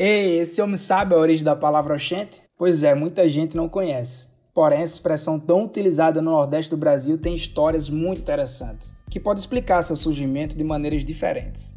Ei, esse homem sabe a origem da palavra oxente? Pois é, muita gente não conhece. Porém, essa expressão tão utilizada no Nordeste do Brasil tem histórias muito interessantes, que podem explicar seu surgimento de maneiras diferentes.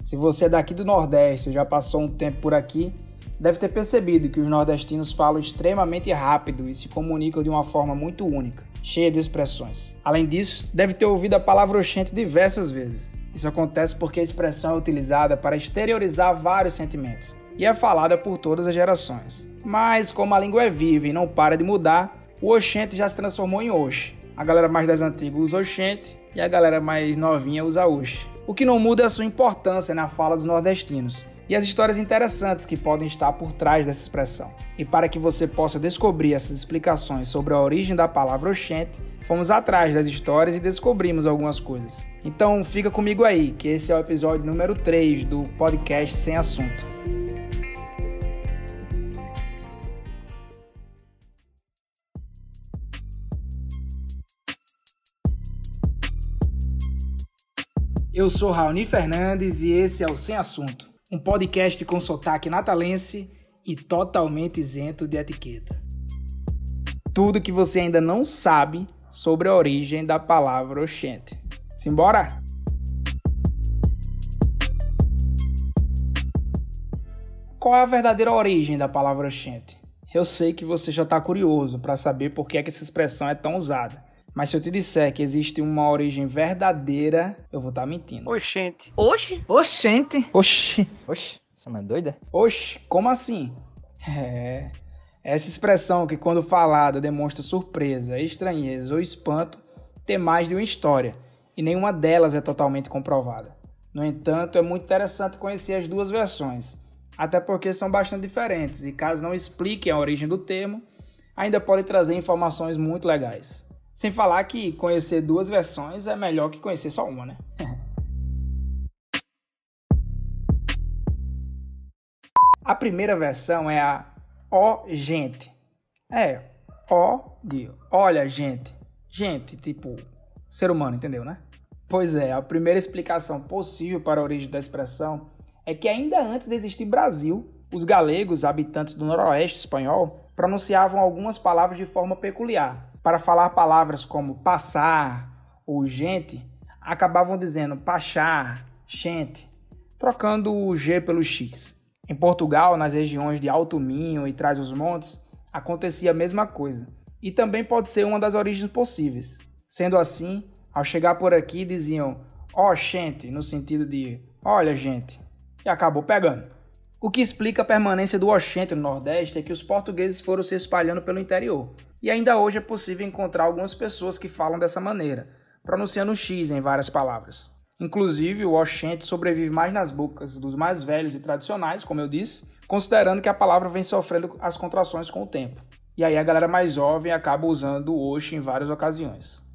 Se você é daqui do Nordeste ou já passou um tempo por aqui, deve ter percebido que os nordestinos falam extremamente rápido e se comunicam de uma forma muito única, cheia de expressões. Além disso, deve ter ouvido a palavra oxente diversas vezes. Isso acontece porque a expressão é utilizada para exteriorizar vários sentimentos, e é falada por todas as gerações. Mas como a língua é viva e não para de mudar, o oxente já se transformou em oxe. A galera mais das antigas usa oxente e a galera mais novinha usa oxe. O que não muda é a sua importância na fala dos nordestinos e as histórias interessantes que podem estar por trás dessa expressão. E para que você possa descobrir essas explicações sobre a origem da palavra oxente, fomos atrás das histórias e descobrimos algumas coisas. Então fica comigo aí, que esse é o episódio número 3 do podcast Sem Assunto. Eu sou Raoni Fernandes e esse é o Sem Assunto, um podcast com sotaque natalense e totalmente isento de etiqueta. Tudo que você ainda não sabe sobre a origem da palavra oxente. Simbora? Qual é a verdadeira origem da palavra oxente? Eu sei que você já está curioso para saber por que, é que essa expressão é tão usada. Mas se eu te disser que existe uma origem verdadeira, eu vou estar tá mentindo. Oxente. Oxe? Oxente. Oxi. Oxi. Você é doida? Oxi, como assim? É. Essa expressão que, quando falada, demonstra surpresa, estranheza ou espanto, tem mais de uma história, e nenhuma delas é totalmente comprovada. No entanto, é muito interessante conhecer as duas versões, até porque são bastante diferentes e, caso não expliquem a origem do termo, ainda podem trazer informações muito legais. Sem falar que conhecer duas versões é melhor que conhecer só uma, né? a primeira versão é a ó gente. É, ó de olha gente. Gente, tipo, ser humano, entendeu, né? Pois é, a primeira explicação possível para a origem da expressão é que ainda antes de existir Brasil, os galegos, habitantes do noroeste espanhol, pronunciavam algumas palavras de forma peculiar, para falar palavras como passar ou gente, acabavam dizendo pachar, gente, trocando o G pelo X. Em Portugal, nas regiões de Alto Minho e Trás-os-Montes, acontecia a mesma coisa, e também pode ser uma das origens possíveis. Sendo assim, ao chegar por aqui diziam ó oh, gente, no sentido de olha gente, e acabou pegando. O que explica a permanência do oxente no Nordeste é que os portugueses foram se espalhando pelo interior, e ainda hoje é possível encontrar algumas pessoas que falam dessa maneira, pronunciando X em várias palavras. Inclusive, o oxente sobrevive mais nas bocas dos mais velhos e tradicionais, como eu disse, considerando que a palavra vem sofrendo as contrações com o tempo. E aí a galera mais jovem acaba usando o oxe em várias ocasiões.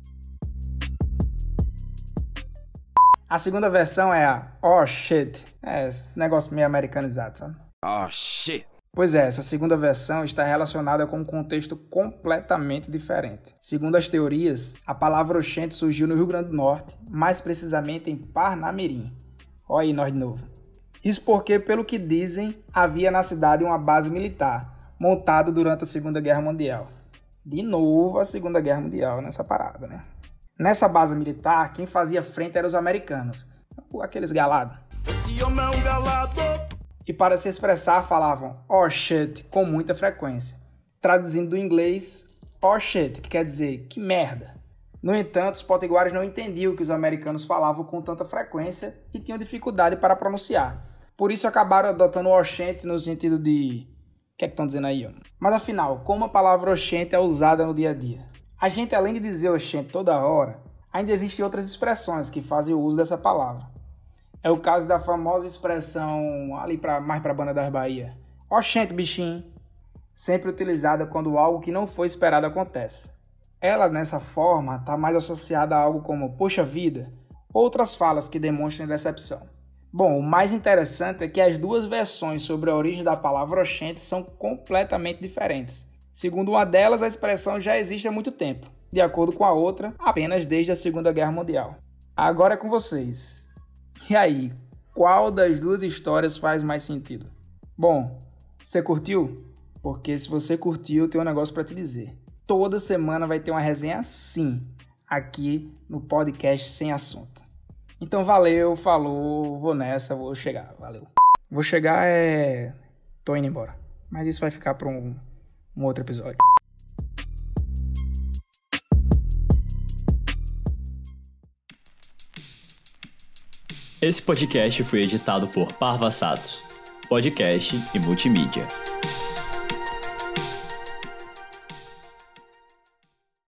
A segunda versão é a oh shit. É, esse negócio meio americanizado, sabe? Oh shit. Pois é, essa segunda versão está relacionada com um contexto completamente diferente. Segundo as teorias, a palavra oxente surgiu no Rio Grande do Norte, mais precisamente em Parnamirim. Olha aí nós de novo. Isso porque, pelo que dizem, havia na cidade uma base militar, montada durante a Segunda Guerra Mundial. De novo a Segunda Guerra Mundial nessa parada, né? Nessa base militar, quem fazia frente eram os americanos, aqueles galados. Esse homem é um galado e para se expressar falavam oh shit com muita frequência, traduzindo do inglês oh shit, que quer dizer que merda. No entanto, os potiguares não entendiam o que os americanos falavam com tanta frequência e tinham dificuldade para pronunciar. Por isso acabaram adotando o oxente no sentido de. O que é que estão dizendo aí? Mas afinal, como a palavra oxente é usada no dia a dia? A gente, além de dizer oxente toda hora, ainda existem outras expressões que fazem o uso dessa palavra. É o caso da famosa expressão ali pra, mais para a banda das Bahia. Oxente, bichinho. Sempre utilizada quando algo que não foi esperado acontece. Ela, nessa forma, está mais associada a algo como poxa vida, outras falas que demonstram decepção. Bom, o mais interessante é que as duas versões sobre a origem da palavra oxente são completamente diferentes. Segundo uma delas, a expressão já existe há muito tempo, de acordo com a outra, apenas desde a Segunda Guerra Mundial. Agora é com vocês. E aí, qual das duas histórias faz mais sentido? Bom, você curtiu? Porque se você curtiu, tenho um negócio para te dizer. Toda semana vai ter uma resenha assim, aqui no podcast Sem Assunto. Então valeu, falou, vou nessa, vou chegar, valeu. Vou chegar é. tô indo embora. Mas isso vai ficar para um, um outro episódio. Esse podcast foi editado por Parva Satos, podcast e multimídia.